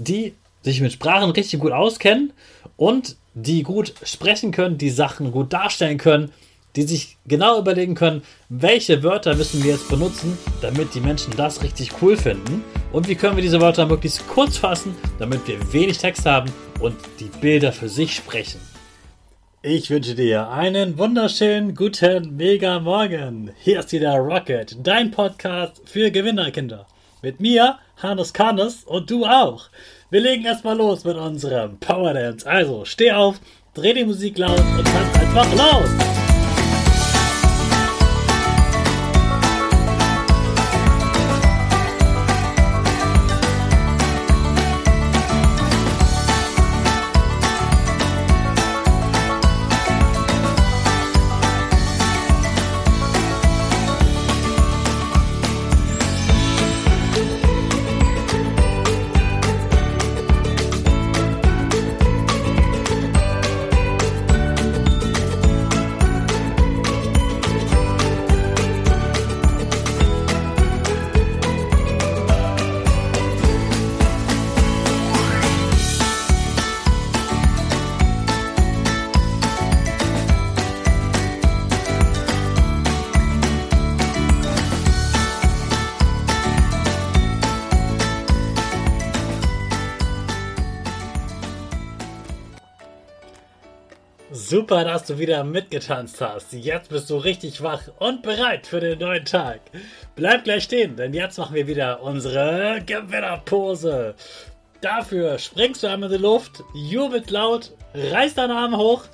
die sich mit Sprachen richtig gut auskennen und die gut sprechen können, die Sachen gut darstellen können, die sich genau überlegen können, welche Wörter müssen wir jetzt benutzen, damit die Menschen das richtig cool finden und wie können wir diese Wörter möglichst kurz fassen, damit wir wenig Text haben und die Bilder für sich sprechen. Ich wünsche dir einen wunderschönen guten Mega Morgen. Hier ist wieder Rocket, dein Podcast für Gewinnerkinder. Mit mir, Hannes Karnes und du auch. Wir legen erstmal los mit unserem Power Dance. Also steh auf, dreh die Musik laut und tanz einfach los. Super, dass du wieder mitgetanzt hast. Jetzt bist du richtig wach und bereit für den neuen Tag. Bleib gleich stehen, denn jetzt machen wir wieder unsere Gewinnerpose. Dafür springst du einmal in die Luft, jubelt laut, reißt deine Arme hoch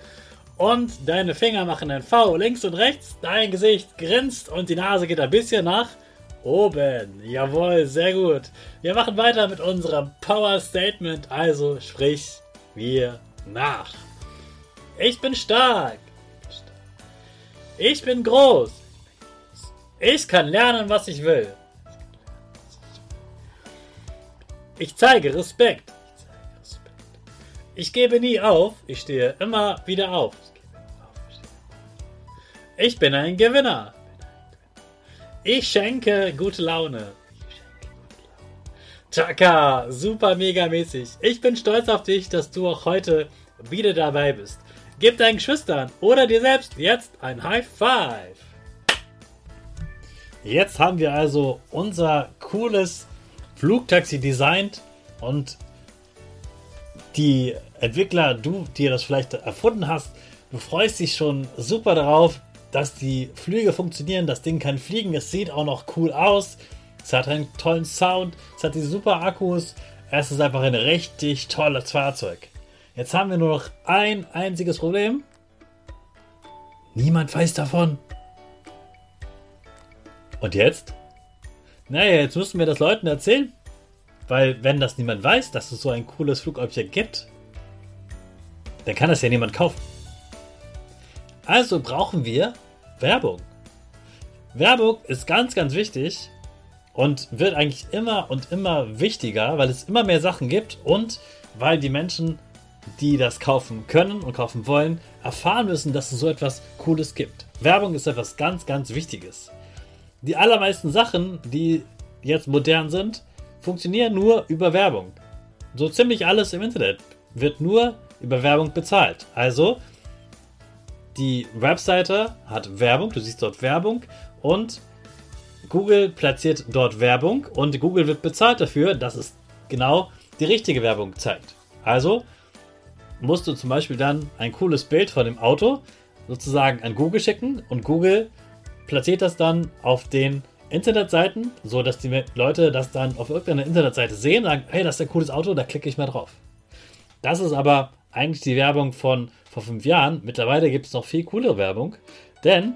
und deine Finger machen ein V links und rechts. Dein Gesicht grinst und die Nase geht ein bisschen nach oben. Jawohl, sehr gut. Wir machen weiter mit unserem Power Statement, also sprich wir nach. Ich bin stark. Ich bin groß. Ich kann lernen, was ich will. Ich zeige Respekt. Ich gebe nie auf. Ich stehe immer wieder auf. Ich bin ein Gewinner. Ich schenke gute Laune. Chaka, super mega mäßig. Ich bin stolz auf dich, dass du auch heute wieder dabei bist. Gib deinen Geschwistern oder dir selbst jetzt ein High Five. Jetzt haben wir also unser cooles Flugtaxi designt und die Entwickler, du, die das vielleicht erfunden hast, du freust dich schon super darauf, dass die Flüge funktionieren. Das Ding kann fliegen, es sieht auch noch cool aus. Es hat einen tollen Sound, es hat die super Akkus. Es ist einfach ein richtig tolles Fahrzeug. Jetzt haben wir nur noch ein einziges Problem. Niemand weiß davon. Und jetzt? Naja, jetzt müssen wir das Leuten erzählen. Weil wenn das niemand weiß, dass es so ein cooles Flugobjekt gibt, dann kann das ja niemand kaufen. Also brauchen wir Werbung. Werbung ist ganz, ganz wichtig und wird eigentlich immer und immer wichtiger, weil es immer mehr Sachen gibt und weil die Menschen die das kaufen können und kaufen wollen, erfahren müssen, dass es so etwas Cooles gibt. Werbung ist etwas ganz, ganz Wichtiges. Die allermeisten Sachen, die jetzt modern sind, funktionieren nur über Werbung. So ziemlich alles im Internet wird nur über Werbung bezahlt. Also, die Webseite hat Werbung, du siehst dort Werbung und Google platziert dort Werbung und Google wird bezahlt dafür, dass es genau die richtige Werbung zeigt. Also, musst du zum Beispiel dann ein cooles Bild von dem Auto sozusagen an Google schicken und Google platziert das dann auf den Internetseiten, so dass die Leute das dann auf irgendeiner Internetseite sehen und sagen, hey, das ist ein cooles Auto, da klicke ich mal drauf. Das ist aber eigentlich die Werbung von vor fünf Jahren. Mittlerweile gibt es noch viel coolere Werbung, denn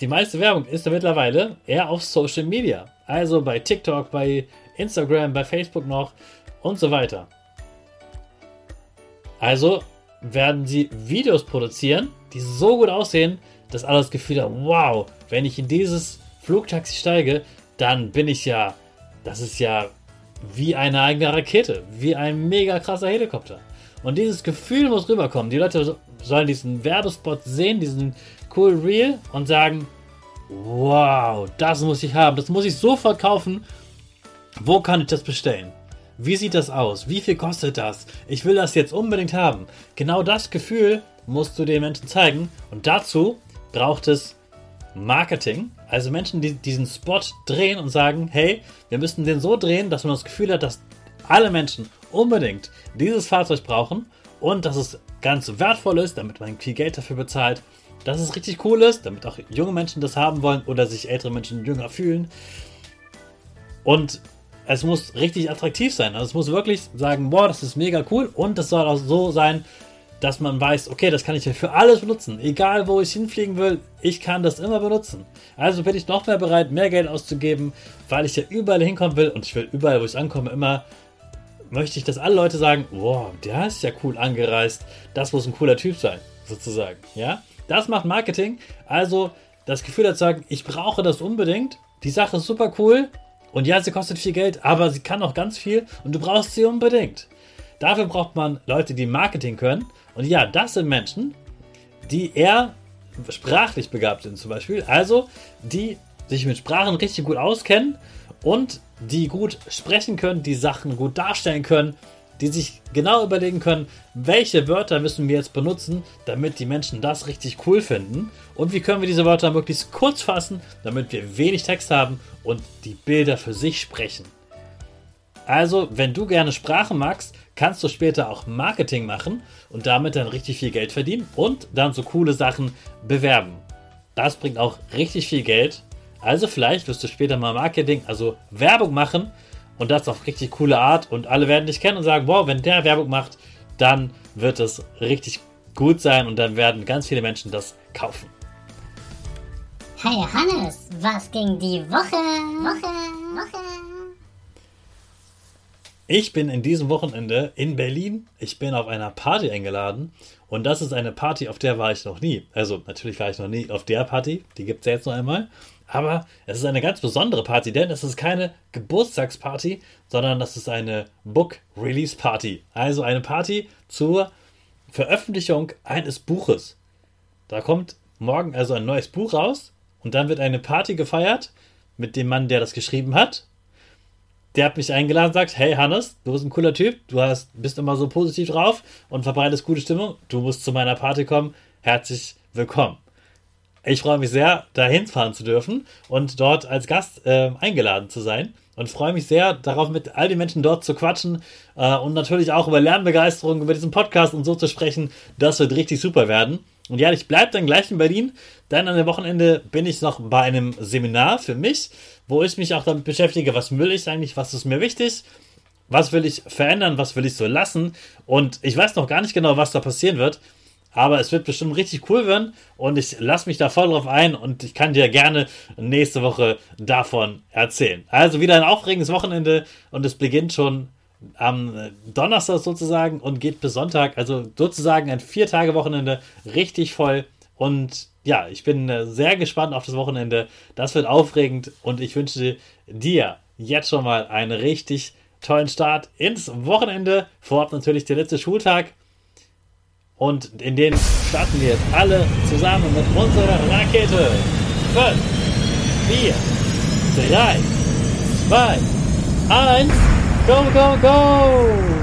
die meiste Werbung ist ja mittlerweile eher auf Social Media. Also bei TikTok, bei Instagram, bei Facebook noch und so weiter. Also werden sie Videos produzieren, die so gut aussehen, dass alle das Gefühl haben, wow, wenn ich in dieses Flugtaxi steige, dann bin ich ja, das ist ja wie eine eigene Rakete, wie ein mega krasser Helikopter. Und dieses Gefühl muss rüberkommen. Die Leute sollen diesen Werbespot sehen, diesen cool Reel und sagen, wow, das muss ich haben, das muss ich sofort kaufen. Wo kann ich das bestellen? Wie sieht das aus? Wie viel kostet das? Ich will das jetzt unbedingt haben. Genau das Gefühl musst du den Menschen zeigen. Und dazu braucht es Marketing. Also Menschen, die diesen Spot drehen und sagen, hey, wir müssen den so drehen, dass man das Gefühl hat, dass alle Menschen unbedingt dieses Fahrzeug brauchen und dass es ganz wertvoll ist, damit man viel Geld dafür bezahlt, dass es richtig cool ist, damit auch junge Menschen das haben wollen oder sich ältere Menschen jünger fühlen. Und es muss richtig attraktiv sein. Also es muss wirklich sagen, boah, das ist mega cool und es soll auch so sein, dass man weiß, okay, das kann ich ja für alles benutzen. Egal, wo ich hinfliegen will, ich kann das immer benutzen. Also bin ich noch mehr bereit, mehr Geld auszugeben, weil ich ja überall hinkommen will und ich will überall, wo ich ankomme, immer möchte ich, dass alle Leute sagen, wow, der ist ja cool angereist, das muss ein cooler Typ sein, sozusagen. Ja, das macht Marketing. Also das Gefühl zu sagen, ich brauche das unbedingt. Die Sache ist super cool und ja, sie kostet viel Geld, aber sie kann auch ganz viel und du brauchst sie unbedingt. Dafür braucht man Leute, die Marketing können. Und ja, das sind Menschen, die eher sprachlich begabt sind zum Beispiel. Also die sich mit Sprachen richtig gut auskennen und die gut sprechen können, die Sachen gut darstellen können, die sich genau überlegen können, welche Wörter müssen wir jetzt benutzen, damit die Menschen das richtig cool finden und wie können wir diese Wörter möglichst kurz fassen, damit wir wenig Text haben und die Bilder für sich sprechen. Also, wenn du gerne Sprachen magst, kannst du später auch Marketing machen und damit dann richtig viel Geld verdienen und dann so coole Sachen bewerben. Das bringt auch richtig viel Geld also vielleicht wirst du später mal Marketing, also Werbung machen und das auf richtig coole Art und alle werden dich kennen und sagen, wow, wenn der Werbung macht, dann wird es richtig gut sein und dann werden ganz viele Menschen das kaufen. Hey Hannes, was ging die Woche? Woche, Woche. Ich bin in diesem Wochenende in Berlin. Ich bin auf einer Party eingeladen und das ist eine Party, auf der war ich noch nie. Also natürlich war ich noch nie auf der Party, die gibt es ja jetzt noch einmal. Aber es ist eine ganz besondere Party, denn es ist keine Geburtstagsparty, sondern das ist eine Book Release Party. Also eine Party zur Veröffentlichung eines Buches. Da kommt morgen also ein neues Buch raus und dann wird eine Party gefeiert mit dem Mann, der das geschrieben hat. Der hat mich eingeladen und sagt, hey Hannes, du bist ein cooler Typ, du hast, bist immer so positiv drauf und verbreitest gute Stimmung, du musst zu meiner Party kommen, herzlich willkommen. Ich freue mich sehr, dahin fahren zu dürfen und dort als Gast äh, eingeladen zu sein. Und freue mich sehr darauf, mit all den Menschen dort zu quatschen äh, und natürlich auch über Lernbegeisterung, über diesen Podcast und so zu sprechen. Das wird richtig super werden. Und ja, ich bleibe dann gleich in Berlin. Dann an dem Wochenende bin ich noch bei einem Seminar für mich, wo ich mich auch damit beschäftige, was will ich eigentlich, was ist mir wichtig, was will ich verändern, was will ich so lassen. Und ich weiß noch gar nicht genau, was da passieren wird. Aber es wird bestimmt richtig cool werden und ich lasse mich da voll drauf ein und ich kann dir gerne nächste Woche davon erzählen. Also wieder ein aufregendes Wochenende und es beginnt schon am Donnerstag sozusagen und geht bis Sonntag. Also sozusagen ein Vier-Tage-Wochenende richtig voll. Und ja, ich bin sehr gespannt auf das Wochenende. Das wird aufregend und ich wünsche dir jetzt schon mal einen richtig tollen Start ins Wochenende. Vorab natürlich der letzte Schultag und in den starten wir jetzt alle zusammen mit unserer Rakete. 5, 4, 3, 2, 1, go, go, go!